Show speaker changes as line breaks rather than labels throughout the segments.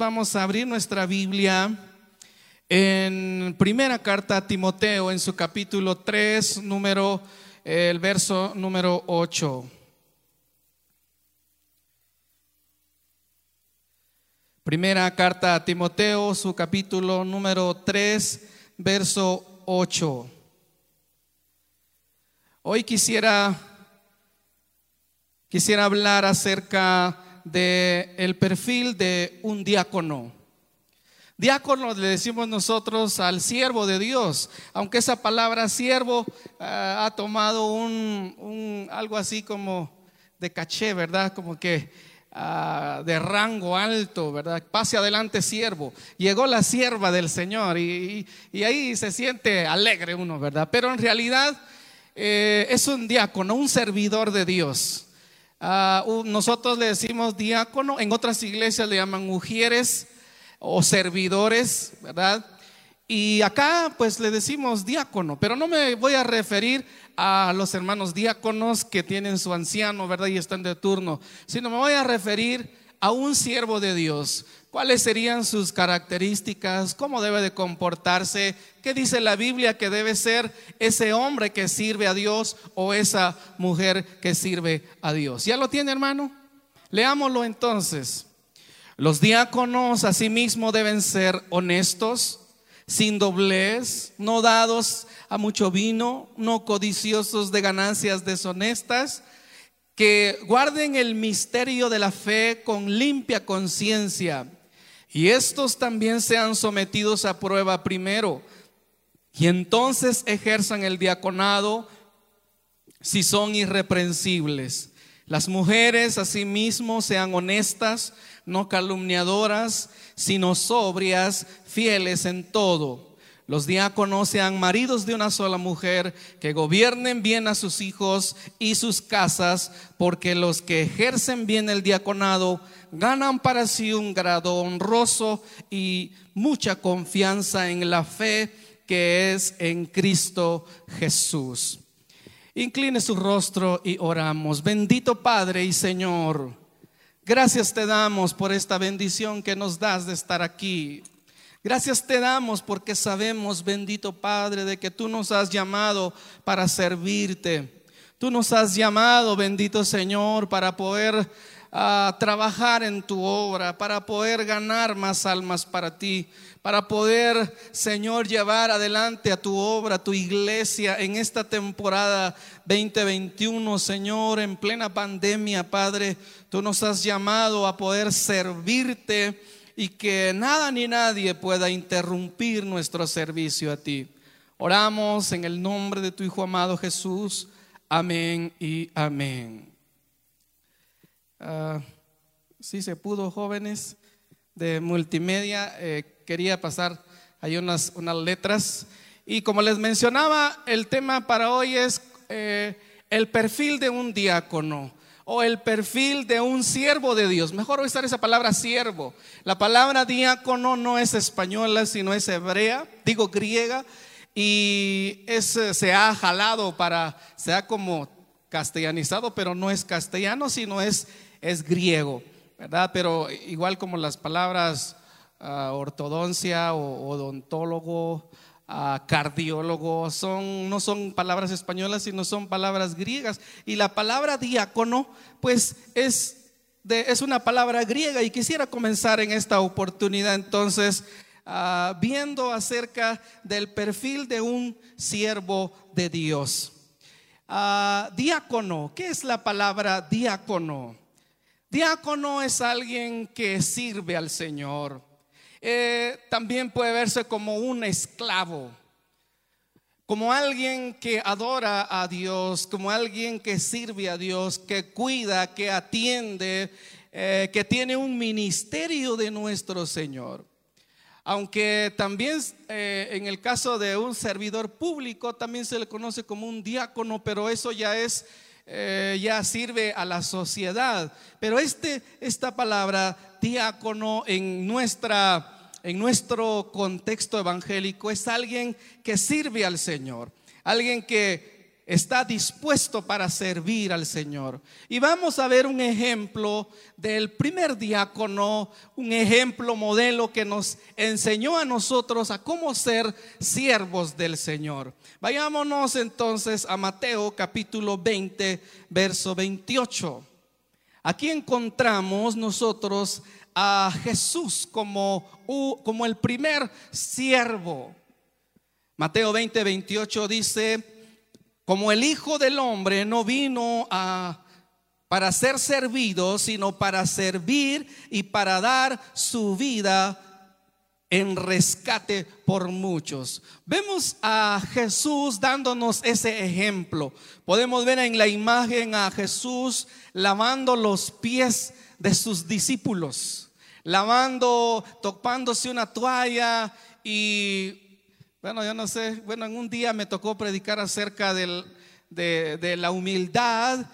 vamos a abrir nuestra Biblia en primera carta a Timoteo, en su capítulo 3, número, el verso número 8. Primera carta a Timoteo, su capítulo número 3, verso 8. Hoy quisiera quisiera hablar acerca de el perfil de un diácono. Diácono le decimos nosotros al siervo de Dios, aunque esa palabra siervo eh, ha tomado un, algo así como de caché, ¿verdad? Como que ah, de rango alto, ¿verdad? Pase adelante siervo. Llegó la sierva del Señor y, ahí se siente alegre uno, ¿verdad? Pero en realidad eh, es un diácono, un servidor de Dios. Ah, nosotros le decimos diácono, en otras iglesias le llaman mujeres o servidores, ¿verdad? Y acá pues le decimos diácono, pero no me voy a referir a los hermanos diáconos que tienen su anciano, ¿verdad? Y están de turno, sino me voy a referir a un siervo de Dios. ¿Cuáles serían sus características? ¿Cómo debe de comportarse? ¿Qué dice la Biblia que debe ser ese hombre que sirve a Dios o esa mujer que sirve a Dios? ¿Ya lo tiene, hermano? Leámoslo entonces. Los diáconos asimismo deben ser honestos, sin doblez, no dados a mucho vino, no codiciosos de ganancias deshonestas, que guarden el misterio de la fe con limpia conciencia. Y estos también sean sometidos a prueba primero, y entonces ejerzan el diaconado si son irreprensibles. Las mujeres asimismo sean honestas, no calumniadoras, sino sobrias, fieles en todo. Los diáconos sean maridos de una sola mujer, que gobiernen bien a sus hijos y sus casas, porque los que ejercen bien el diaconado ganan para sí un grado honroso y mucha confianza en la fe que es en Cristo Jesús. Incline su rostro y oramos. Bendito Padre y Señor, gracias te damos por esta bendición que nos das de estar aquí. Gracias te damos porque sabemos, bendito Padre, de que tú nos has llamado para servirte. Tú nos has llamado, bendito Señor, para poder ah, trabajar en tu obra, para poder ganar más almas para ti para poder, Señor, llevar adelante a tu obra, a tu iglesia en esta temporada 2021, Señor, en plena pandemia, Padre. Tú nos has llamado a poder servirte y que nada ni nadie pueda interrumpir nuestro servicio a ti. Oramos en el nombre de tu Hijo amado Jesús. Amén y amén. Ah, si se pudo, jóvenes de multimedia. Eh, quería pasar ahí unas, unas letras. Y como les mencionaba, el tema para hoy es eh, el perfil de un diácono o el perfil de un siervo de Dios. Mejor usar esa palabra siervo. La palabra diácono no es española, sino es hebrea, digo griega, y eh, se ha jalado para, se ha como castellanizado, pero no es castellano, sino es, es griego, ¿verdad? Pero igual como las palabras ortodoncia o odontólogo, cardiólogo, son, no son palabras españolas, sino son palabras griegas. Y la palabra diácono, pues es, es una palabra griega y quisiera comenzar en esta oportunidad entonces ah, viendo acerca del perfil de un siervo de Dios. Ah, diácono, ¿qué es la palabra diácono? Diácono es alguien que sirve al Señor. Eh, también puede verse como un esclavo, como alguien que adora a Dios, como alguien que sirve a Dios, que cuida, que atiende, eh, que tiene un ministerio de nuestro Señor. Aunque también eh, en el caso de un servidor público también se le conoce como un diácono, pero eso ya es ya sirve a la sociedad. Pero este, esta palabra diácono en, nuestra, en nuestro contexto evangélico es alguien que sirve al Señor, alguien que está dispuesto para servir al Señor. Y vamos a ver un ejemplo del primer diácono, un ejemplo modelo que nos enseñó a nosotros a cómo ser siervos del Señor. Vayámonos entonces a Mateo capítulo 20, verso 28. Aquí encontramos nosotros a Jesús como, como el primer siervo. Mateo 20, 28 dice, como el Hijo del Hombre no vino a, para ser servido, sino para servir y para dar su vida en rescate por muchos. Vemos a Jesús dándonos ese ejemplo. Podemos ver en la imagen a Jesús lavando los pies de sus discípulos, lavando, topándose una toalla y bueno, yo no sé, bueno, en un día me tocó predicar acerca de, la humildad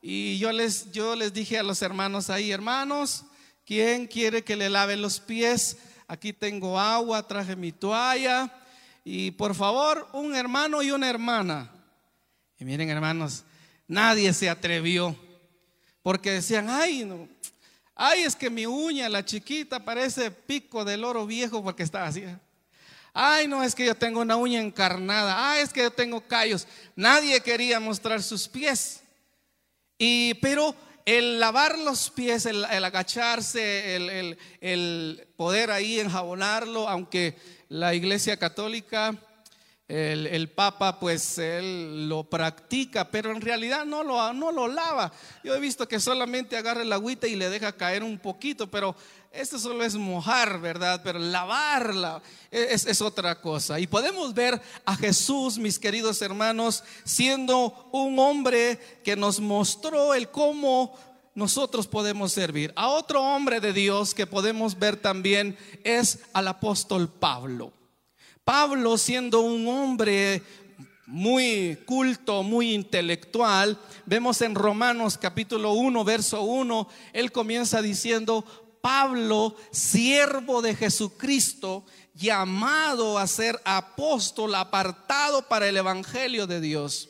y yo les, yo les dije a los hermanos ahí, hermanos, ¿quién quiere que le lave los pies? Aquí tengo agua, traje mi toalla y por favor, un hermano y una hermana. Y miren hermanos, nadie se atrevió porque decían, ay, no, ay, es que mi uña, la chiquita, parece pico del oro viejo porque está así. Ay, no, es que yo tengo una uña encarnada. Ay, es que yo tengo callos. Nadie quería mostrar sus pies. Y, pero el lavar los pies, el, agacharse, el, el, poder ahí enjabonarlo, aunque la iglesia católica el, Papa pues él lo practica, pero en realidad no lo, no lo lava. Yo he visto que solamente agarra el agüita y le deja caer un poquito, pero esto solo es mojar, ¿verdad? Pero lavarla es, es otra cosa. Y podemos ver a Jesús, mis queridos hermanos, siendo un hombre que nos mostró el cómo nosotros podemos servir. A otro hombre de Dios que podemos ver también es al apóstol Pablo. Pablo siendo un hombre muy culto, muy intelectual, vemos en Romanos capítulo 1, verso 1, él comienza diciendo, Pablo, siervo de Jesucristo, llamado a ser apóstol, apartado para el Evangelio de Dios.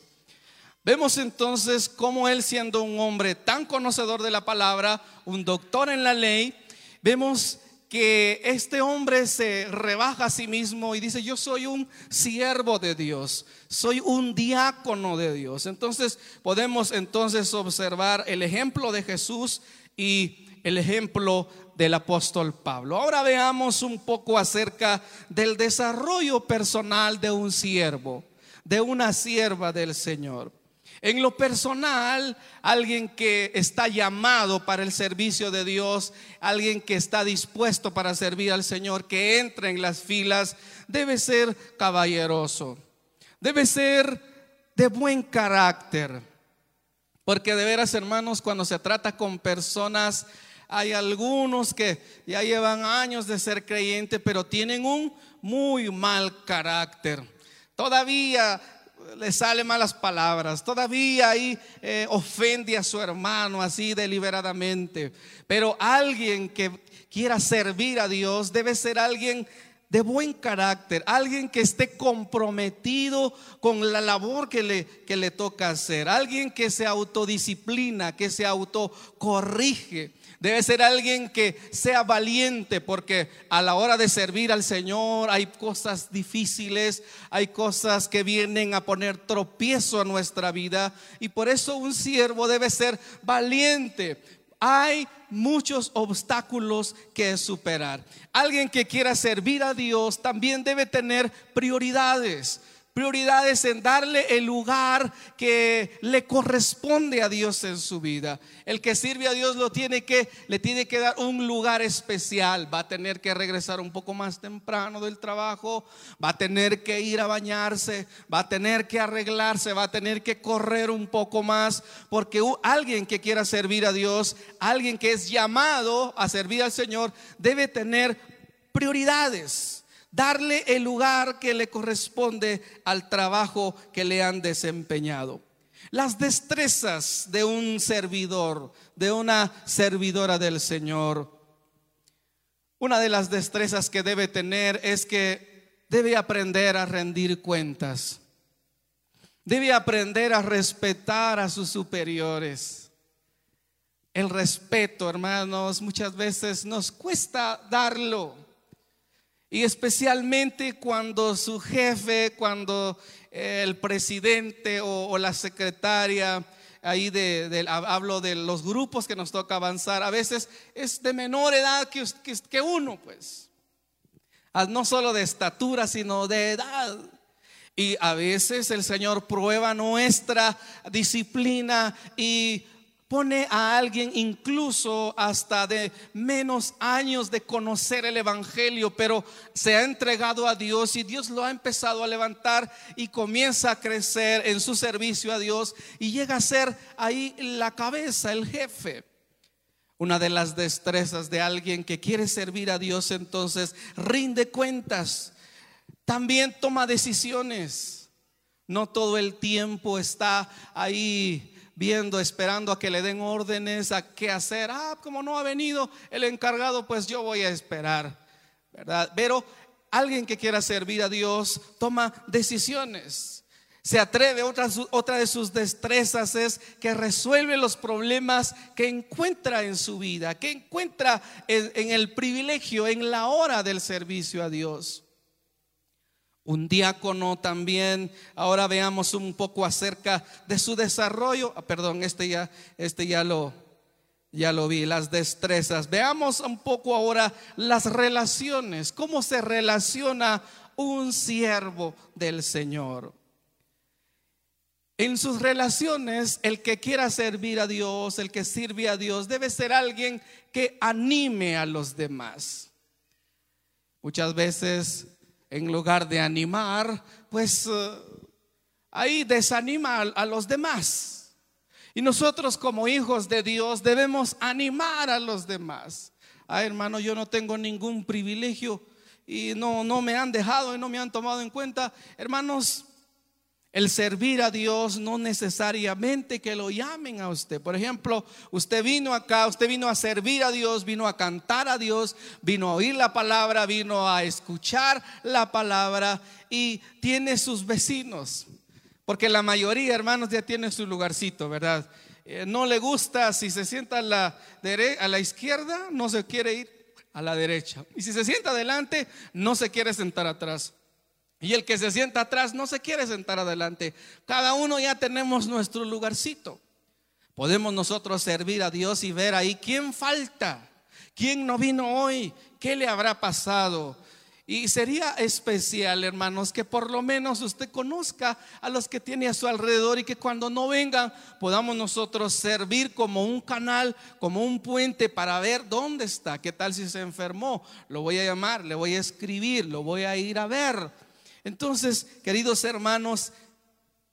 Vemos entonces cómo él siendo un hombre tan conocedor de la palabra, un doctor en la ley, vemos que este hombre se rebaja a sí mismo y dice, yo soy un siervo de Dios, soy un diácono de Dios. Entonces podemos entonces observar el ejemplo de Jesús y el ejemplo del apóstol Pablo. Ahora veamos un poco acerca del desarrollo personal de un siervo, de una sierva del Señor. En lo personal, alguien que está llamado para el servicio de Dios, alguien que está dispuesto para servir al Señor, que entra en las filas, debe ser caballeroso, debe ser de buen carácter. Porque de veras, hermanos, cuando se trata con personas, hay algunos que ya llevan años de ser creyentes, pero tienen un muy mal carácter. Todavía le sale malas palabras, todavía ahí eh, ofende a su hermano así deliberadamente. Pero alguien que quiera servir a Dios debe ser alguien de buen carácter, alguien que esté comprometido con la labor que le, que le toca hacer, alguien que se autodisciplina, que se autocorrige Debe ser alguien que sea valiente porque a la hora de servir al Señor hay cosas difíciles, hay cosas que vienen a poner tropiezo a nuestra vida y por eso un siervo debe ser valiente. Hay muchos obstáculos que superar. Alguien que quiera servir a Dios también debe tener prioridades prioridades en darle el lugar que le corresponde a Dios en su vida. El que sirve a Dios lo tiene que le tiene que dar un lugar especial. Va a tener que regresar un poco más temprano del trabajo, va a tener que ir a bañarse, va a tener que arreglarse, va a tener que correr un poco más porque alguien que quiera servir a Dios, alguien que es llamado a servir al Señor debe tener prioridades darle el lugar que le corresponde al trabajo que le han desempeñado. Las destrezas de un servidor, de una servidora del Señor. Una de las destrezas que debe tener es que debe aprender a rendir cuentas. Debe aprender a respetar a sus superiores. El respeto, hermanos, muchas veces nos cuesta darlo. Y especialmente cuando su jefe, cuando el presidente o, la secretaria, ahí de, hablo de los grupos que nos toca avanzar, a veces es de menor edad que, que uno, pues. No solo de estatura, sino de edad. Y a veces el Señor prueba nuestra disciplina y pone a alguien incluso hasta de menos años de conocer el Evangelio, pero se ha entregado a Dios y Dios lo ha empezado a levantar y comienza a crecer en su servicio a Dios y llega a ser ahí la cabeza, el jefe. Una de las destrezas de alguien que quiere servir a Dios entonces rinde cuentas también toma decisiones. No todo el tiempo está ahí viendo, esperando a que le den órdenes, a qué hacer. Ah, como no ha venido el encargado, pues yo voy a esperar, ¿verdad? Pero alguien que quiera servir a Dios toma decisiones. Se atreve, otra, otra de sus destrezas es que resuelve los problemas que encuentra en su vida, que encuentra en el privilegio, en la hora del servicio a Dios un diácono también. Ahora veamos un poco acerca de su desarrollo. Ah, perdón, este ya, este ya lo, ya lo vi, las destrezas. Veamos un poco ahora las relaciones, cómo se relaciona un siervo del Señor. En sus relaciones, el que quiera servir a Dios, el que sirve a Dios, debe ser alguien que anime a los demás. Muchas veces en lugar de animar, pues eh, ahí desanima a, los demás. Y nosotros como hijos de Dios debemos animar a los demás. Ah, hermano, yo no tengo ningún privilegio y no, no me han dejado y no me han tomado en cuenta. Hermanos, el servir a Dios no necesariamente que lo llamen a usted. Por ejemplo, usted vino acá, usted vino a servir a Dios, vino a cantar a Dios, vino a oír la palabra, vino a escuchar la palabra y tiene sus vecinos. Porque la mayoría, hermanos, ya tiene su lugarcito, ¿verdad? Eh, no le gusta si se sienta a la, a la izquierda, no se quiere ir a la derecha. Y si se sienta adelante, no se quiere sentar atrás. Y el que se sienta atrás no se quiere sentar adelante. Cada uno ya tenemos nuestro lugarcito. Podemos nosotros servir a Dios y ver ahí quién falta, quién no vino hoy, qué le habrá pasado. Y sería especial, hermanos, que por lo menos usted conozca a los que tiene a su alrededor y que cuando no vengan podamos nosotros servir como un canal, como un puente para ver dónde está, qué tal si se enfermó. Lo voy a llamar, le voy a escribir, lo voy a ir a ver entonces, queridos hermanos,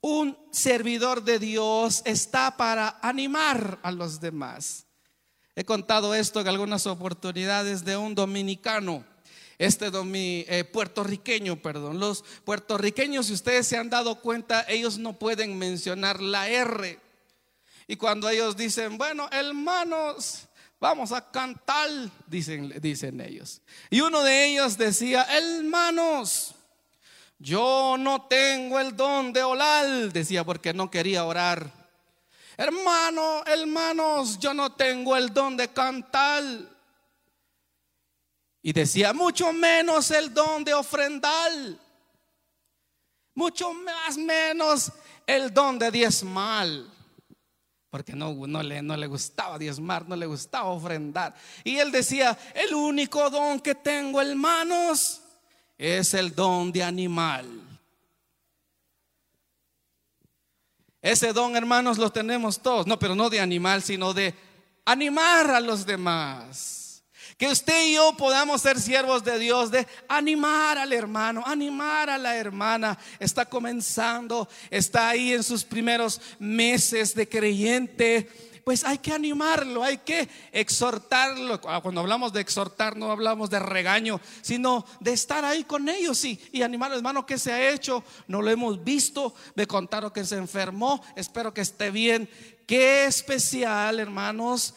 un servidor de Dios está para animar a los demás. He contado esto en algunas oportunidades de un dominicano, este eh, puertorriqueño, perdón. Los puertorriqueños, si ustedes se han dado cuenta, ellos no pueden mencionar la R. Y cuando ellos dicen, bueno, hermanos, vamos a cantar, dicen, dicen ellos. Y uno de ellos decía, hermanos, yo no tengo el don de orar, decía porque no quería orar. Hermano, hermanos, yo no tengo el don de cantar. Y decía, mucho menos el don de ofrendar. Mucho más menos el don de diezmar. Porque no, no, le, no le gustaba diezmar, no le gustaba ofrendar. Y él decía, el único don que tengo, hermanos, es el don de animal. Ese don, hermanos, lo tenemos todos. No, pero no de animal, sino de animar a los demás. Que usted y yo podamos ser siervos de Dios, de animar al hermano, animar a la hermana. Está comenzando, está ahí en sus primeros meses de creyente pues hay que animarlo, hay que exhortarlo. Ah, cuando hablamos de exhortar, no hablamos de regaño, sino de estar ahí con ellos y, y. Hermano, ¿qué se ha hecho? No lo hemos visto. Me contaron que se enfermó. Espero que esté bien. Qué especial, hermanos.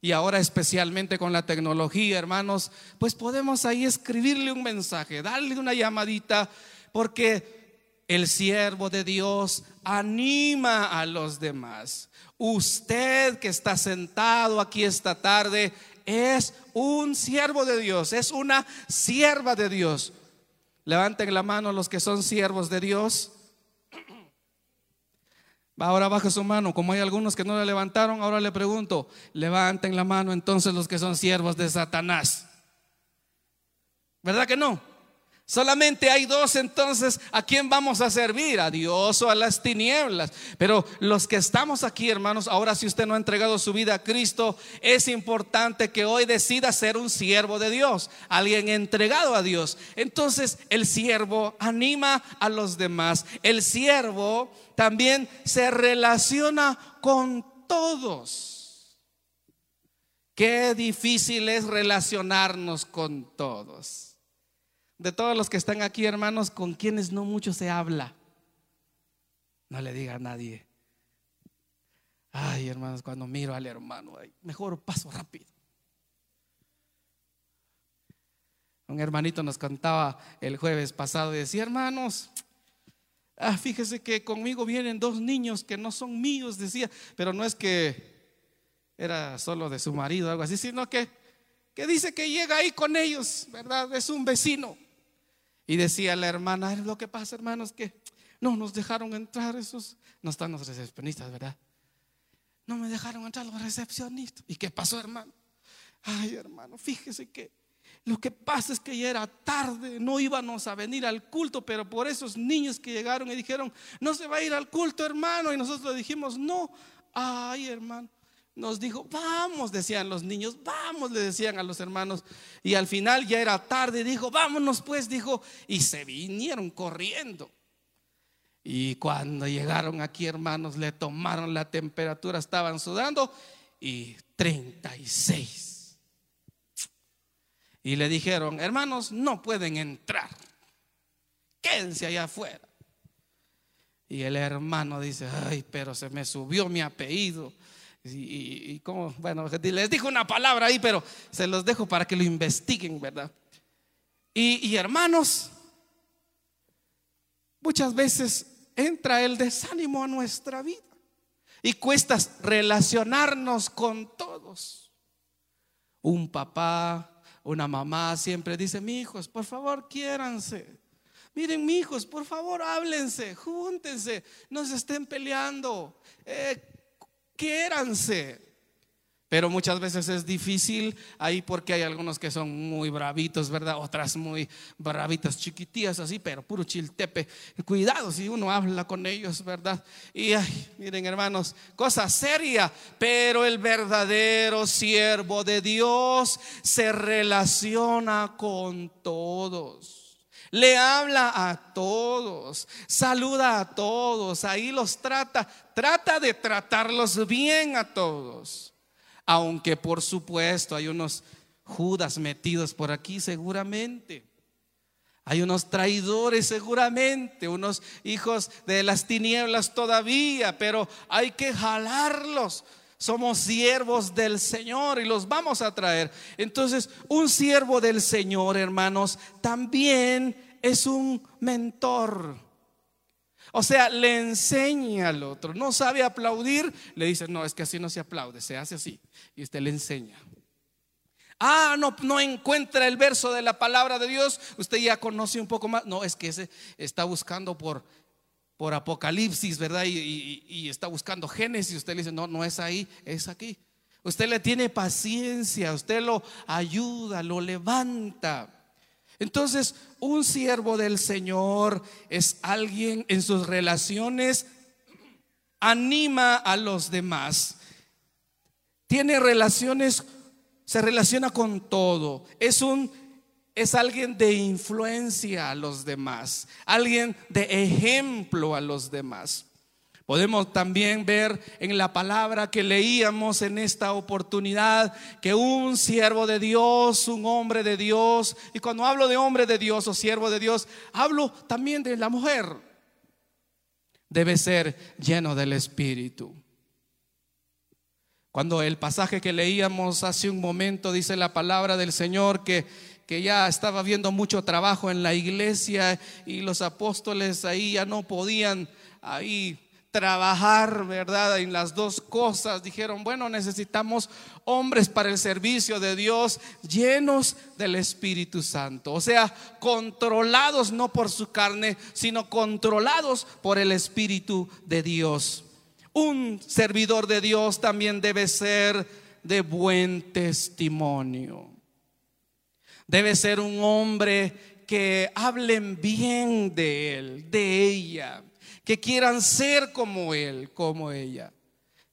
Y ahora especialmente con la tecnología, hermanos, pues podemos ahí escribirle un mensaje, darle una llamadita, porque El siervo de Dios anima a los demás. Usted que está sentado aquí esta tarde es un siervo de Dios, es una sierva de Dios. Levanten la mano los que son siervos de Dios. Ahora baja su mano. Como hay algunos que no la levantaron, ahora le pregunto, levanten la mano entonces los que son siervos de Satanás. ¿Verdad que no? Solamente hay dos entonces a quién vamos a servir, a Dios o a las tinieblas. Pero los que estamos aquí, hermanos, ahora si usted no ha entregado su vida a Cristo, es importante que hoy decida ser un siervo de Dios, alguien entregado a Dios. Entonces el siervo anima a los demás. El siervo también se relaciona con todos. Qué difícil es relacionarnos con todos de todos los que están aquí, hermanos, con quienes no mucho se habla. No le diga a nadie. Ay, hermanos, cuando miro al hermano, mejor paso rápido. Un hermanito nos contaba el jueves pasado y decía, hermanos, ah, fíjese que conmigo vienen dos niños que no son míos, decía, pero no es que era solo de su marido o algo así, sino que, que dice que llega ahí con ellos, ¿verdad? Es un vecino. Y decía la hermana, lo que pasa hermanos que no nos dejaron entrar esos, no están los recepcionistas, ¿verdad? No me dejaron entrar los recepcionistas. ¿Y qué pasó hermano? Ay hermano, fíjese que lo que pasa es que ya era tarde, no íbamos a venir al culto, pero por esos niños que llegaron y dijeron, no se va a ir al culto hermano, y nosotros dijimos, no, ay hermano nos dijo, vamos, decían los niños, vamos, le decían a los hermanos. Y al final ya era tarde, dijo, vámonos pues, dijo, y se vinieron corriendo. Y cuando llegaron aquí, hermanos, le tomaron la temperatura, estaban sudando y 36. Y le dijeron, hermanos, no pueden entrar, quédense allá afuera. Y el hermano dice, ay, pero se me subió mi apellido y, como, bueno, les dijo una palabra ahí, pero se los dejo para que lo investiguen, ¿verdad? Y, y hermanos, muchas veces entra el desánimo a nuestra vida y cuesta relacionarnos con todos. Un papá, una mamá siempre dice, mi hijos, por favor, quiéranse. Miren, mi hijos, por favor, háblense, júntense, no se estén peleando. Eh, quiéranse. Pero muchas veces es difícil ahí porque hay algunos que son muy bravitos, ¿verdad? Otras muy bravitas, chiquitías así, pero puro chiltepe. Cuidado si uno habla con ellos, ¿verdad? Y ay, miren hermanos, cosa seria, pero el verdadero siervo de Dios se relaciona con todos. Le habla a todos, saluda a todos, ahí los trata, trata de tratarlos bien a todos. Aunque por supuesto hay unos Judas metidos por aquí seguramente. Hay unos traidores seguramente, unos hijos de las tinieblas todavía, pero hay que jalarlos. Somos siervos del Señor y los vamos a traer. Entonces, un siervo del Señor, hermanos, también es un mentor. O sea, le enseña al otro. No sabe aplaudir, le dice, no, es que así no se aplaude, se hace así. Y usted le enseña. Ah, no, no encuentra el verso de la palabra de Dios. Usted ya conoce un poco más. No, es que ese está buscando por, por Apocalipsis, ¿verdad? Y, está buscando Génesis. Usted le dice, no, no es ahí, es aquí. Usted le tiene paciencia, usted lo ayuda, lo levanta. Entonces, un siervo del Señor es alguien en sus relaciones, anima a los demás, tiene relaciones, se relaciona con todo, es un es alguien de influencia a los demás, alguien de ejemplo a los demás. Podemos también ver en la palabra que leíamos en esta oportunidad que un siervo de Dios, un hombre de Dios, y cuando hablo de hombre de Dios o siervo de Dios, hablo también de la mujer, debe ser lleno del Espíritu. Cuando el pasaje que leíamos hace un momento dice la palabra del Señor que que ya estaba viendo mucho trabajo en la iglesia y los apóstoles ahí ya no podían ahí trabajar, ¿verdad? En las dos cosas. Dijeron, bueno, necesitamos hombres para el servicio de Dios llenos del Espíritu Santo. O sea, controlados no por su carne, sino controlados por el Espíritu de Dios. Un servidor de Dios también debe ser de buen testimonio. Debe ser un hombre que hablen bien de él, de ella que quieran ser como Él, como ella.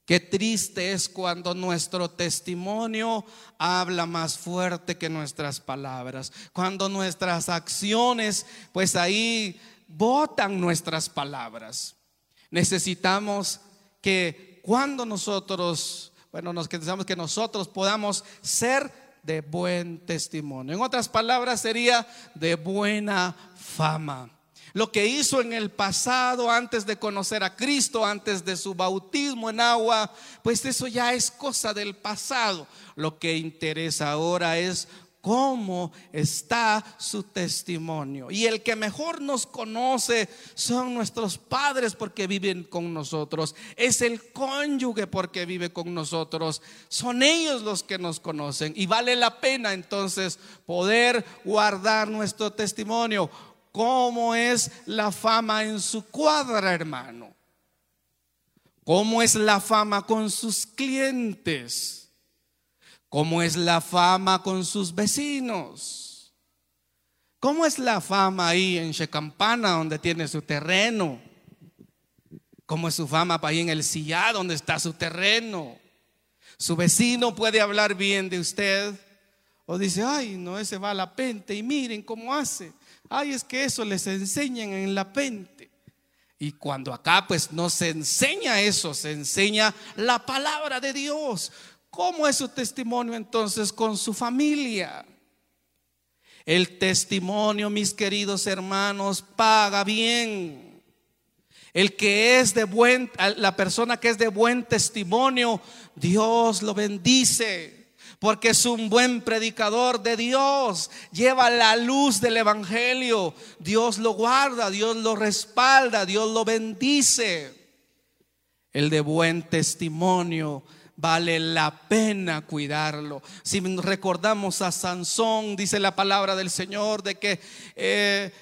Qué triste es cuando nuestro testimonio habla más fuerte que nuestras palabras, cuando nuestras acciones, pues ahí votan nuestras palabras. Necesitamos que cuando nosotros, bueno, nos que nosotros podamos ser de buen testimonio. En otras palabras, sería de buena fama. Lo que hizo en el pasado antes de conocer a Cristo, antes de su bautismo en agua, pues eso ya es cosa del pasado. Lo que interesa ahora es cómo está su testimonio. Y el que mejor nos conoce son nuestros padres porque viven con nosotros. Es el cónyuge porque vive con nosotros. Son ellos los que nos conocen. Y vale la pena entonces poder guardar nuestro testimonio cómo es la fama en su cuadra, hermano. ¿Cómo es la fama con sus clientes? ¿Cómo es la fama con sus vecinos? ¿Cómo es la fama ahí en Checampana, donde tiene su terreno? ¿Cómo es su fama ahí en el Sillá, donde está su terreno? Su vecino puede hablar bien de usted o dice, ay, no, ese va a la pente y miren cómo hace. Ay, es que eso les enseñan en la pente. Y cuando acá pues no se enseña eso, se enseña la palabra de Dios. ¿Cómo es su testimonio entonces con su familia? El testimonio, mis queridos hermanos, paga bien. El que es de buen, la persona que es de buen testimonio, Dios lo bendice porque es un buen predicador de Dios, lleva la luz del Evangelio, Dios lo guarda, Dios lo respalda, Dios lo bendice. El de buen testimonio vale la pena cuidarlo. Si recordamos a Sansón, dice la palabra del Señor, de que... Eh,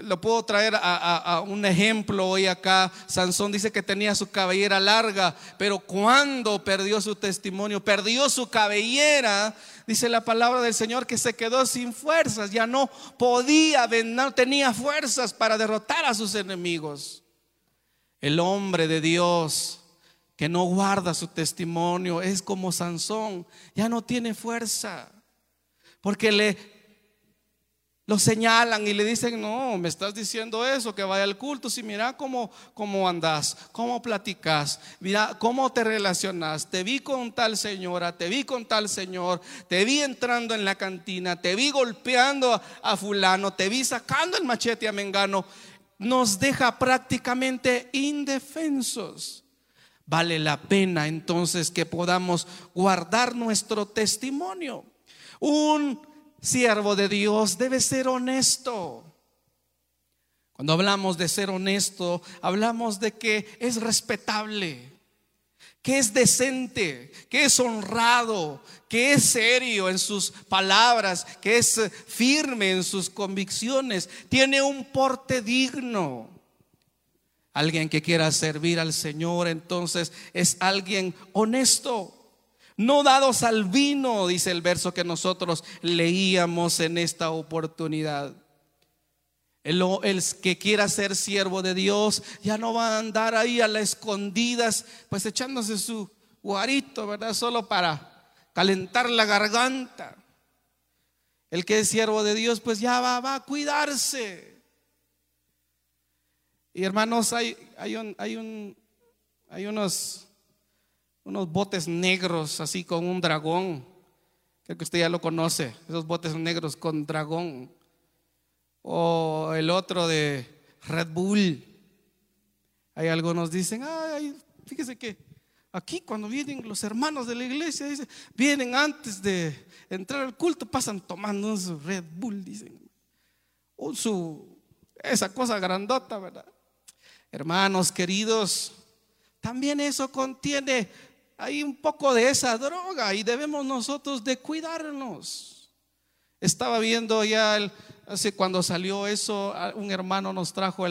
lo puedo traer a, un ejemplo hoy acá. Sansón dice que tenía su cabellera larga, pero cuando perdió su testimonio, perdió su cabellera, dice la palabra del Señor que se quedó sin fuerzas, ya no podía, no tenía fuerzas para derrotar a sus enemigos. El hombre de Dios que no guarda su testimonio es como Sansón, ya no tiene fuerza, porque le lo señalan y le dicen, no, me estás diciendo eso, que vaya al culto. Si mira cómo, cómo andas, cómo platicas, mira cómo te relacionas. Te vi con tal señora, te vi con tal señor, te vi entrando en la cantina, te vi golpeando a fulano, te vi sacando el machete a Mengano. Nos deja prácticamente indefensos. Vale la pena entonces que podamos guardar nuestro testimonio. Un siervo de Dios debe ser honesto. Cuando hablamos de ser honesto, hablamos de que es respetable, que es decente, que es honrado, que es serio en sus palabras, que es firme en sus convicciones, tiene un porte digno. Alguien que quiera servir al Señor entonces es alguien honesto no dados al vino, dice el verso que nosotros leíamos en esta oportunidad. El, que quiera ser siervo de Dios ya no va a andar ahí a las escondidas, pues echándose su guarito, ¿verdad? Solo para calentar la garganta. El que es siervo de Dios, pues ya va, va a cuidarse. Y hermanos, hay, hay, un, hay, un, hay unos unos botes negros así con un dragón. Creo que usted ya lo conoce, esos botes negros con dragón. O el otro de Red Bull. Hay algunos dicen, ay, fíjese que Aquí cuando vienen los hermanos de la iglesia, dice, vienen antes de entrar al culto, pasan tomando un Red Bull, dicen. Un su, esa cosa grandota, ¿verdad? Hermanos queridos, también eso contiene ahí un poco de esa droga y debemos nosotros de cuidarnos. Estaba viendo ya el, hace cuando salió eso, un hermano nos trajo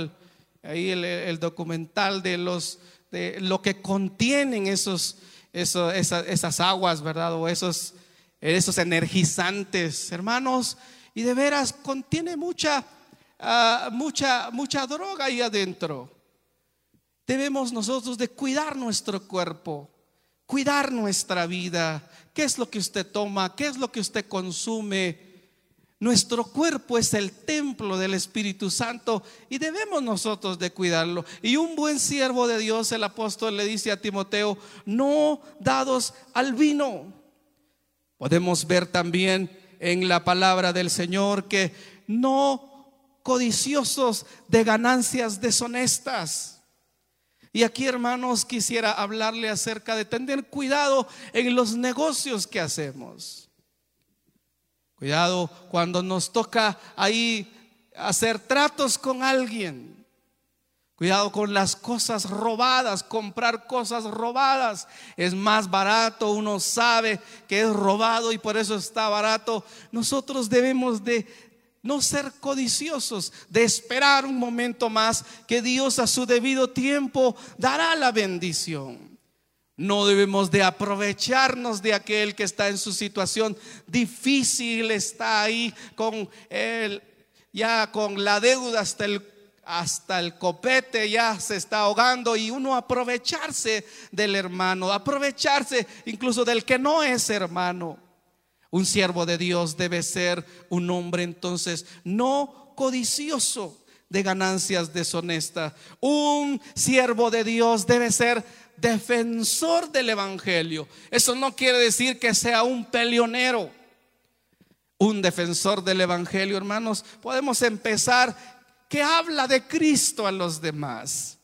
ahí el documental de los de lo que contienen esos, esas, aguas, ¿verdad? O esos, esos energizantes, hermanos. Y de veras contiene mucha, ah, mucha, mucha droga ahí adentro. Debemos nosotros de cuidar nuestro cuerpo, cuidar nuestra vida. ¿Qué es lo que usted toma? ¿Qué es lo que usted consume? Nuestro cuerpo es el templo del Espíritu Santo y debemos nosotros de cuidarlo. Y un buen siervo de Dios, el apóstol le dice a Timoteo, no dados al vino. Podemos ver también en la palabra del Señor que no codiciosos de ganancias deshonestas. Y aquí, hermanos, quisiera hablarle acerca de tener cuidado en los negocios que hacemos. Cuidado cuando nos toca ahí hacer tratos con alguien. Cuidado con las cosas robadas, comprar cosas robadas. Es más barato, uno sabe que es robado y por eso está barato. Nosotros debemos de no ser codiciosos, de esperar un momento más que Dios a su debido tiempo dará la bendición. No debemos de aprovecharnos de aquel que está en su situación difícil, está ahí con él, ya con la deuda hasta el, hasta el copete, ya se está ahogando y uno aprovecharse del hermano, aprovecharse incluso del que no es hermano. Un siervo de Dios debe ser un hombre entonces no codicioso de ganancias deshonestas. Un siervo de Dios debe ser defensor del Evangelio. Eso no quiere decir que sea un peleonero. Un defensor del Evangelio, hermanos, podemos empezar que habla de Cristo a los demás.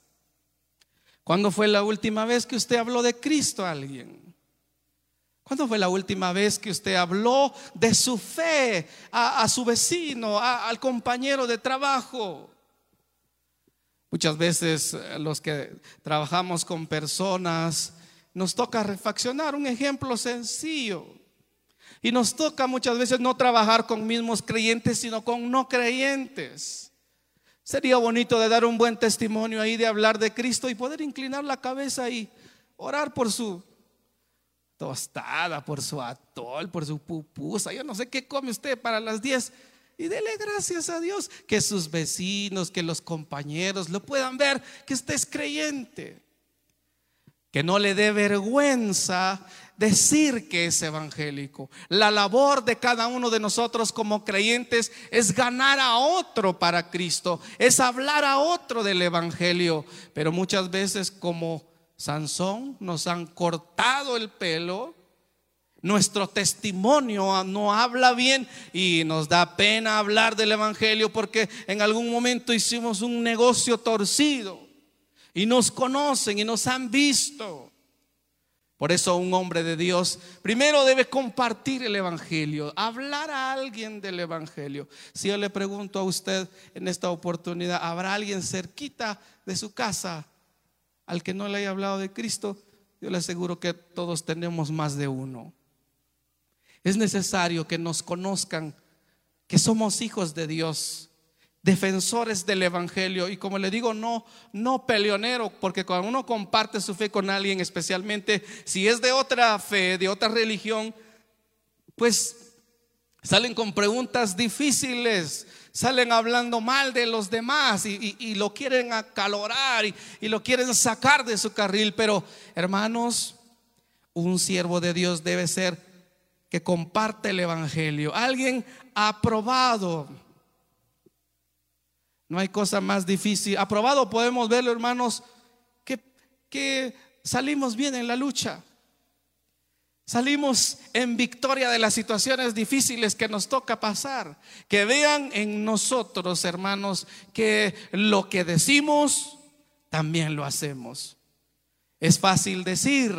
¿Cuándo fue la última vez que usted habló de Cristo a alguien? ¿Cuándo fue la última vez que usted habló de su fe a, su vecino, al compañero de trabajo? Muchas veces eh, los que trabajamos con personas nos toca refaccionar un ejemplo sencillo. Y nos toca muchas veces no trabajar con mismos creyentes, sino con no creyentes. Sería bonito de dar un buen testimonio ahí, de hablar de Cristo y poder inclinar la cabeza y orar por su tostada, por su atol, por su pupusa. Yo no sé qué come usted para las 10 y dele gracias a Dios que sus vecinos, que los compañeros lo puedan ver, que usted es creyente. Que no le dé vergüenza decir que es evangélico. La labor de cada uno de nosotros como creyentes es ganar a otro para Cristo, es hablar a otro del evangelio. Pero muchas veces como Sansón nos han cortado el pelo nuestro testimonio no habla bien y nos da pena hablar del Evangelio porque en algún momento hicimos un negocio torcido y nos conocen y nos han visto. Por eso un hombre de Dios primero debe compartir el Evangelio, hablar a alguien del Evangelio. Si yo le pregunto a usted en esta oportunidad, ¿habrá alguien cerquita de su casa al que no le haya hablado de Cristo? Yo le aseguro que todos tenemos más de uno. Es necesario que nos conozcan que somos hijos de Dios, defensores del evangelio y como le digo, no no peleonero, porque cuando uno comparte su fe con alguien, especialmente si es de otra fe, de otra religión, pues salen con preguntas difíciles, salen hablando mal de los demás y, lo quieren acalorar y, y lo quieren sacar de su carril, pero hermanos, un siervo de Dios debe ser que comparte el Evangelio, alguien aprobado. No hay cosa más difícil. Aprobado podemos verlo, hermanos, que, que salimos bien en la lucha. Salimos en victoria de las situaciones difíciles que nos toca pasar. Que vean en nosotros, hermanos, que lo que decimos, también lo hacemos. Es fácil decir,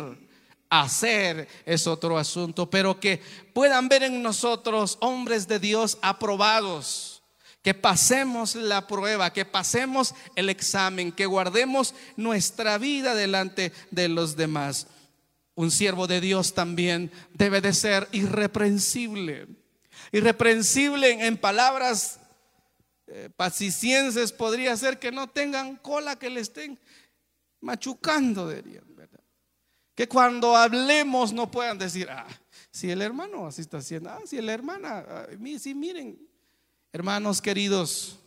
hacer es otro asunto, pero que puedan ver en nosotros hombres de Dios aprobados, que pasemos la prueba, que pasemos el examen, que guardemos nuestra vida delante de los demás. Un siervo de Dios también debe de ser irreprensible. Irreprensible en palabras eh, podría ser que no tengan cola que le estén machucando, dirían, ¿verdad? Que cuando hablemos no puedan decir, ah, si el hermano así está haciendo, ah, si la hermana, ah, sí, miren, hermanos queridos,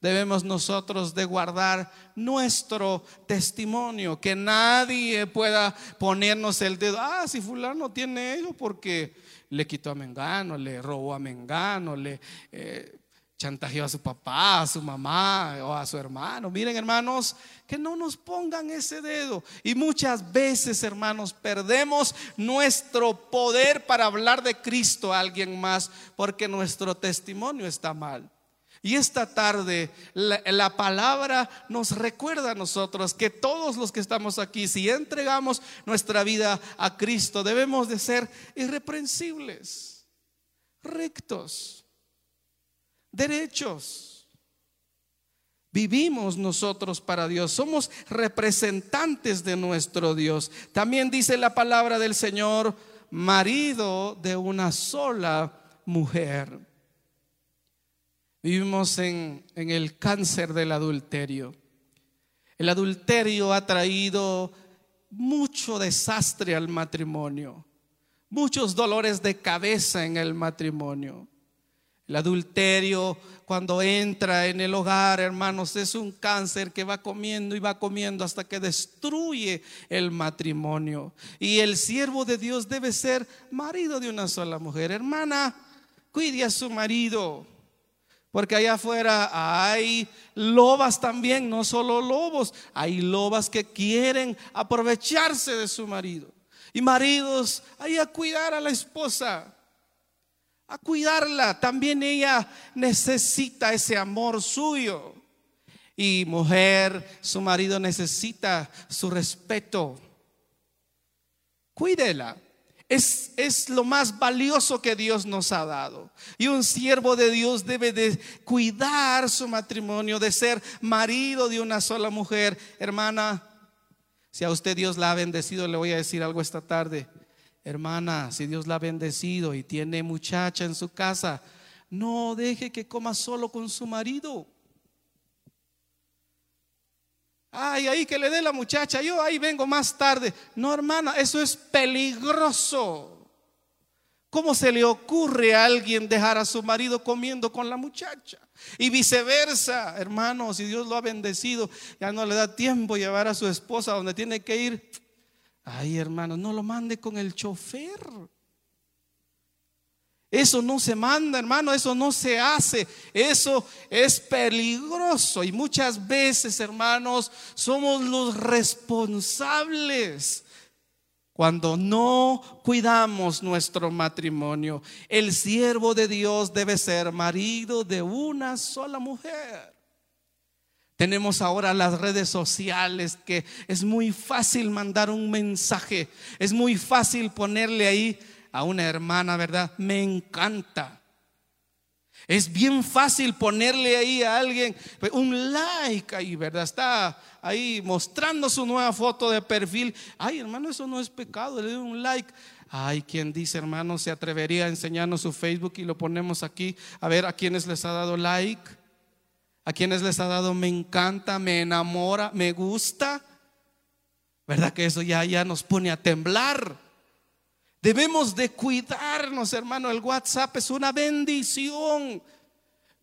debemos nosotros de guardar nuestro testimonio, que nadie pueda ponernos el dedo, ah, si fulano tiene eso porque le quitó a Mengano, le robó a Mengano, le eh, chantajeó a su papá, a su mamá o a su hermano. Miren hermanos, que no nos pongan ese dedo. Y muchas veces hermanos perdemos nuestro poder para hablar de Cristo a alguien más porque nuestro testimonio está mal. Y esta tarde la, la, palabra nos recuerda a nosotros que todos los que estamos aquí, si entregamos nuestra vida a Cristo, debemos de ser irreprensibles, rectos derechos. Vivimos nosotros para Dios, somos representantes de nuestro Dios. También dice la palabra del Señor, marido de una sola mujer. Vivimos en, en el cáncer del adulterio. El adulterio ha traído mucho desastre al matrimonio, muchos dolores de cabeza en el matrimonio. El adulterio cuando entra en el hogar, hermanos, es un cáncer que va comiendo y va comiendo hasta que destruye el matrimonio. Y el siervo de Dios debe ser marido de una sola mujer. Hermana, cuide a su marido. Porque allá afuera hay lobas también, no solo lobos, hay lobas que quieren aprovecharse de su marido. Y maridos, hay a cuidar a la esposa a cuidarla. También ella necesita ese amor suyo. Y mujer, su marido necesita su respeto. Cuídela. Es, es, lo más valioso que Dios nos ha dado. Y un siervo de Dios debe de cuidar su matrimonio, de ser marido de una sola mujer. Hermana, si a usted Dios la ha bendecido, le voy a decir algo esta tarde. Hermana, si Dios la ha bendecido y tiene muchacha en su casa, no deje que coma solo con su marido. Ay, ahí que le dé la muchacha, yo ahí vengo más tarde. No, hermana, eso es peligroso. ¿Cómo se le ocurre a alguien dejar a su marido comiendo con la muchacha? Y viceversa, hermano, si Dios lo ha bendecido, ya no le da tiempo llevar a su esposa donde tiene que ir Ay, hermano, no lo mande con el chofer. Eso no se manda, hermano, eso no se hace. Eso es peligroso. Y muchas veces, hermanos, somos los responsables cuando no cuidamos nuestro matrimonio. El siervo de Dios debe ser marido de una sola mujer. Tenemos ahora las redes sociales que es muy fácil mandar un mensaje, es muy fácil ponerle ahí a una hermana, ¿verdad? Me encanta. Es bien fácil ponerle ahí a alguien pues, un like ahí, ¿verdad? Está ahí mostrando su nueva foto de perfil. Ay, hermano, eso no es pecado, le doy un like. Ay, quien dice, hermano, se atrevería a enseñarnos su Facebook y lo ponemos aquí a ver a quienes les ha dado like a quienes les ha dado me encanta, me enamora, me gusta. ¿Verdad que eso ya, ya nos pone a temblar? Debemos de cuidarnos, hermano. El WhatsApp es una bendición,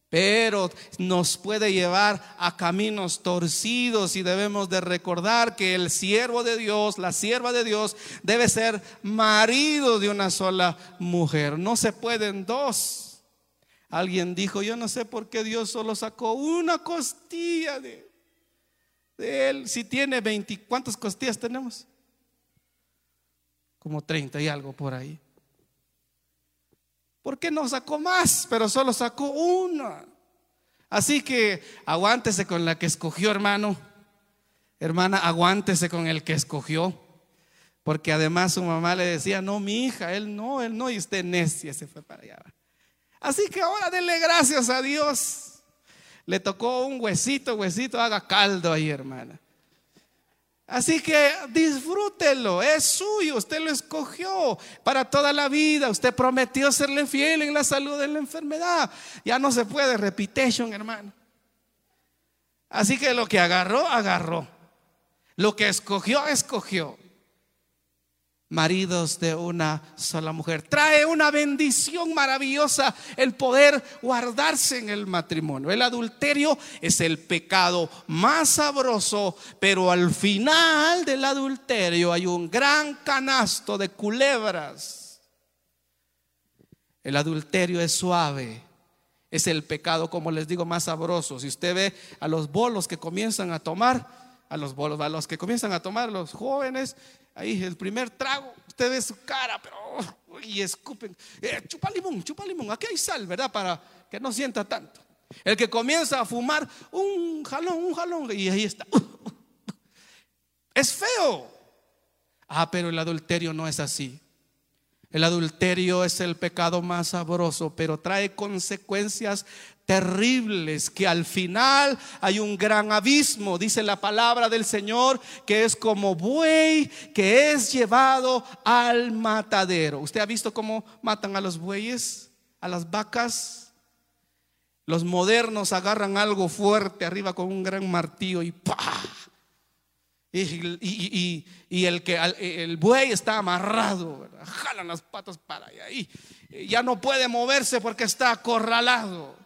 pero nos puede llevar a caminos torcidos y debemos de recordar que el siervo de Dios, la sierva de Dios, debe ser marido de una sola mujer. No se pueden dos. Alguien dijo, yo no sé por qué Dios solo sacó una costilla de, él. Si tiene 20, ¿cuántas costillas tenemos? Como 30 y algo por ahí. ¿Por qué no sacó más? Pero solo sacó una. Así que aguántese con la que escogió, hermano. Hermana, aguántese con el que escogió. Porque además su mamá le decía, no, mi hija, él no, él no, y usted necia se fue para allá. Así que ahora denle gracias a Dios. Le tocó un huesito, huesito, haga caldo ahí, hermana. Así que disfrútelo, es suyo, usted lo escogió para toda la vida, usted prometió serle fiel en la salud, en la enfermedad. Ya no se puede, repetition, hermano. Así que lo que agarró, agarró. Lo que escogió, escogió maridos de una sola mujer. Trae una bendición maravillosa el poder guardarse en el matrimonio. El adulterio es el pecado más sabroso, pero al final del adulterio hay un gran canasto de culebras. El adulterio es suave. Es el pecado, como les digo, más sabroso. Si usted ve a los bolos que comienzan a tomar, a los bolos, a los que comienzan a tomar los jóvenes, Ahí el primer trago, usted ve su cara, pero y escupen. Eh, chupa limón, chupa limón. Aquí hay sal, ¿verdad? Para que no sienta tanto. El que comienza a fumar, un jalón, un jalón, y ahí está. Es feo. Ah, pero el adulterio no es así. El adulterio es el pecado más sabroso, pero trae consecuencias terribles que al final hay un gran abismo, dice la palabra del Señor, que es como buey que es llevado al matadero. ¿Usted ha visto cómo matan a los bueyes, a las vacas? Los modernos agarran algo fuerte arriba con un gran martillo y ¡pa! Y, el, que, el buey está amarrado, jalan las patas para allá y ya no puede moverse porque está acorralado.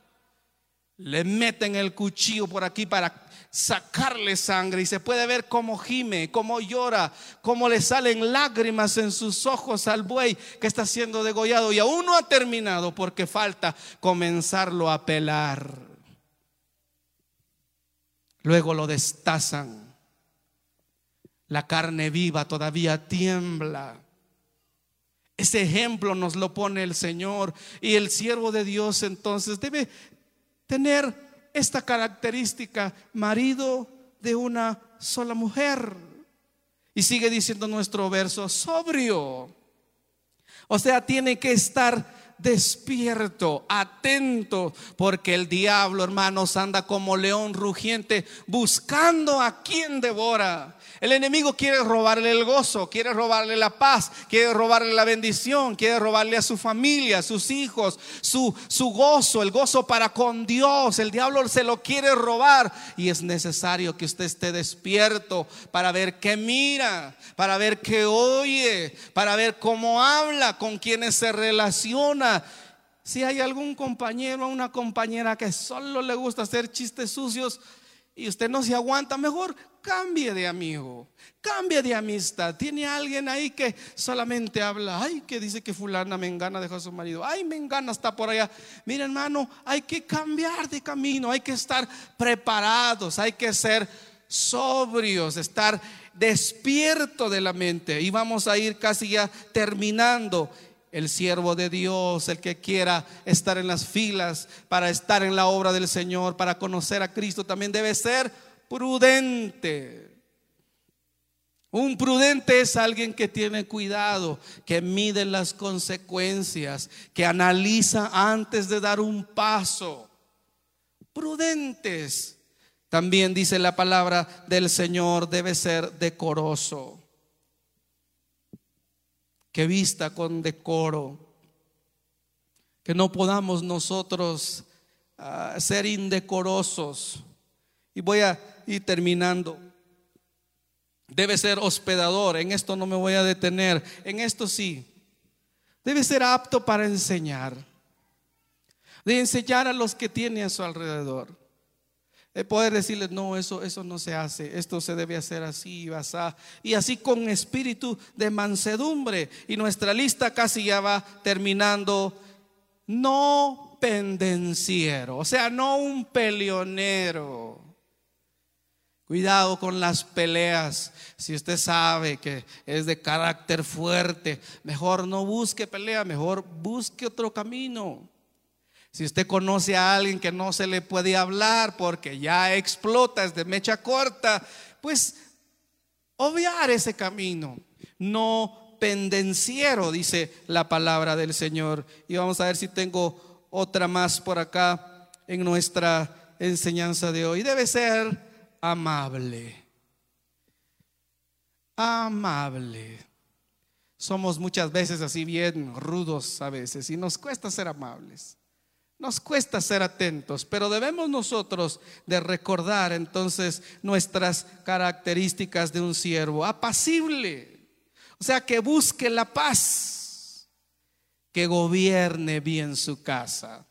Le meten el cuchillo por aquí para sacarle sangre y se puede ver cómo gime, cómo llora, cómo le salen lágrimas en sus ojos al buey que está siendo degollado y aún no ha terminado porque falta comenzarlo a pelar. Luego lo destazan. La carne viva todavía tiembla. Ese ejemplo nos lo pone el Señor y el siervo de Dios entonces debe tener esta característica, marido de una sola mujer. Y sigue diciendo nuestro verso, sobrio. O sea, tiene que estar despierto, atento, porque el diablo, hermanos, anda como león rugiente buscando a quien devora. El enemigo quiere robarle el gozo, quiere robarle la paz, quiere robarle la bendición, quiere robarle a su familia, a sus hijos, su, su gozo, el gozo para con Dios. El diablo se lo quiere robar y es necesario que usted esté despierto para ver qué mira, para ver qué oye, para ver cómo habla, con quienes se relaciona. Si hay algún compañero o una compañera que solo le gusta hacer chistes sucios, y usted no se aguanta, mejor cambie de amigo, cambie de amistad. Tiene alguien ahí que solamente habla, ay, que dice que fulana Mengana dejó a su marido, ay, Mengana está por allá. Mira, hermano, hay que cambiar de camino, hay que estar preparados, hay que ser sobrios, estar despierto de la mente. Y vamos a ir casi ya terminando el siervo de Dios, el que quiera estar en las filas para estar en la obra del Señor, para conocer a Cristo, también debe ser prudente. Un prudente es alguien que tiene cuidado, que mide las consecuencias, que analiza antes de dar un paso. Prudentes. También dice la palabra del Señor, debe ser decoroso. Que vista con decoro. Que no podamos nosotros ah, ser indecorosos. Y voy a y terminando. Debe ser hospedador, en esto no me voy a detener, en esto sí. Debe ser apto para enseñar, de enseñar a los que tiene a su alrededor. De poder decirles, no, eso, eso no se hace, esto se debe hacer así, así, y así con espíritu de mansedumbre. Y nuestra lista casi ya va terminando. No pendenciero, o sea, no un peleonero Cuidado con las peleas. Si usted sabe que es de carácter fuerte, mejor no busque pelea, mejor busque otro camino. Si usted conoce a alguien que no se le puede hablar porque ya explota, es de mecha corta, pues obviar ese camino, no pendenciero, dice la palabra del Señor. Y vamos a ver si tengo otra más por acá en nuestra enseñanza de hoy. Debe ser amable. Amable. Somos muchas veces así bien rudos a veces y nos cuesta ser amables. Nos cuesta ser atentos, pero debemos nosotros de recordar entonces nuestras características de un siervo. Apacible, o sea, que busque la paz, que gobierne bien su casa.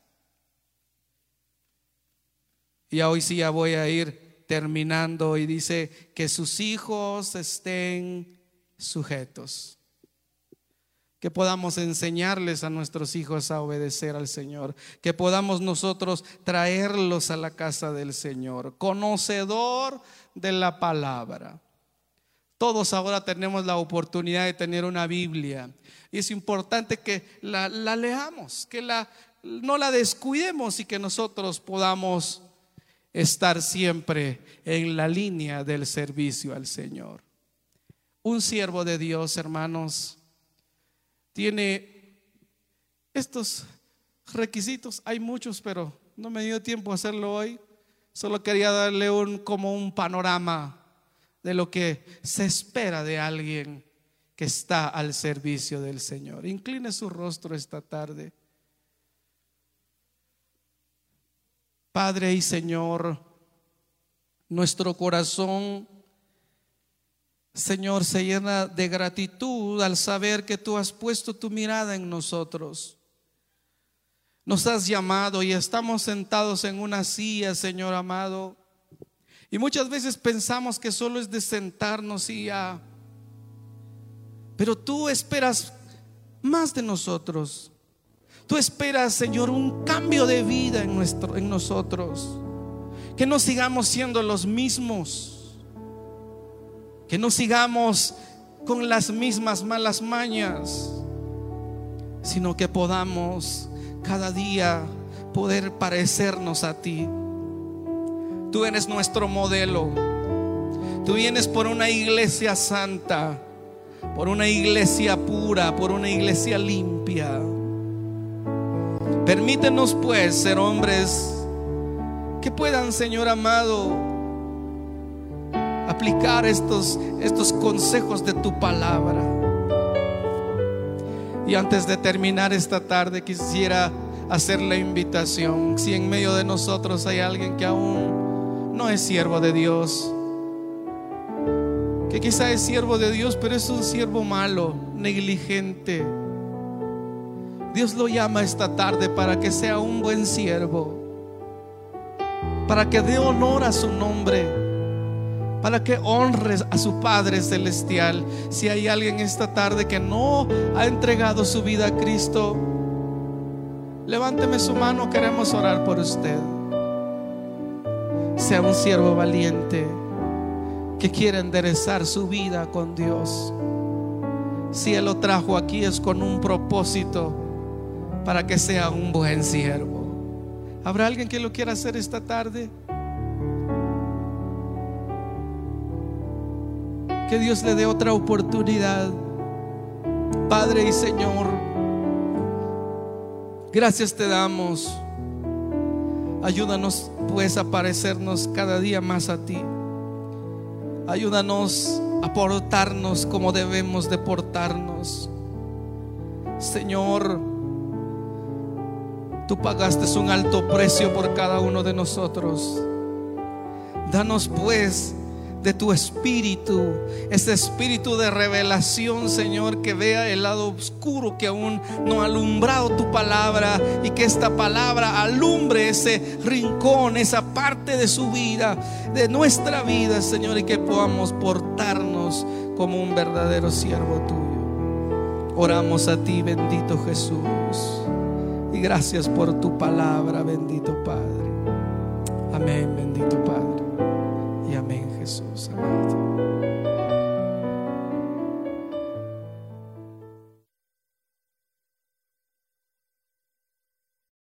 Y hoy sí ya voy a ir terminando y dice que sus hijos estén sujetos. Que podamos enseñarles a nuestros hijos a obedecer al Señor, que podamos nosotros traerlos a la casa del Señor, conocedor de la palabra. Todos ahora tenemos la oportunidad de tener una Biblia. Y es importante que la, leamos, que la, no la descuidemos y que nosotros podamos estar siempre en la línea del servicio al Señor. Un siervo de Dios, hermanos, tiene estos requisitos. Hay muchos, pero no me dio tiempo a hacerlo hoy. Solo quería darle un como un panorama de lo que se espera de alguien que está al servicio del Señor. Incline su rostro esta tarde. Padre y Señor, nuestro corazón Señor, se llena de gratitud al saber que tú has puesto tu mirada en nosotros. Nos has llamado y estamos sentados en una silla, Señor amado. Y muchas veces pensamos que solo es de sentarnos y ya. Pero tú esperas más de nosotros. Tú esperas, Señor, un cambio de vida en, nuestro, en nosotros. Que no sigamos siendo los mismos que no sigamos con las mismas malas mañas, sino que podamos cada día poder parecernos a ti. Tú eres nuestro modelo. Tú vienes por una iglesia santa, por una iglesia pura, por una iglesia limpia. Permítenos pues ser hombres que puedan, Señor amado, aplicar estos, estos consejos de tu palabra. Y antes de terminar esta tarde quisiera hacer la invitación. Si en medio de nosotros hay alguien que aún no es siervo de Dios, que quizá es siervo de Dios, pero es un siervo malo, negligente. Dios lo llama esta tarde para que sea un buen siervo, para que dé honor a su nombre para que honres a su Padre Celestial. Si hay alguien esta tarde que no ha entregado su vida a Cristo, levánteme su mano, queremos orar por usted. Sea un siervo valiente que quiere enderezar su vida con Dios. Si Él lo trajo aquí es con un propósito para que sea un buen siervo. ¿Habrá alguien que lo quiera hacer esta tarde? Que Dios le dé otra oportunidad. Padre y Señor, gracias te damos. Ayúdanos pues a parecernos cada día más a ti. Ayúdanos a portarnos como debemos de portarnos. Señor, tú pagaste un alto precio por cada uno de nosotros. Danos pues de tu espíritu, ese espíritu de revelación, Señor, que vea el lado oscuro que aún no ha alumbrado tu palabra y que esta palabra alumbre ese rincón, esa parte de su vida, de nuestra vida, Señor, y que podamos portarnos como un verdadero siervo tuyo. Oramos a ti, bendito Jesús. Y gracias por tu palabra, bendito Padre. Amén, bendito Padre. Y amén, Jesús. Amado.